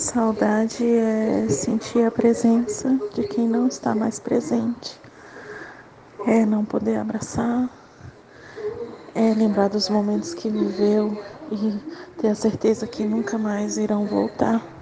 Saudade é sentir a presença de quem não está mais presente. É não poder abraçar, é lembrar dos momentos que viveu e ter a certeza que nunca mais irão voltar.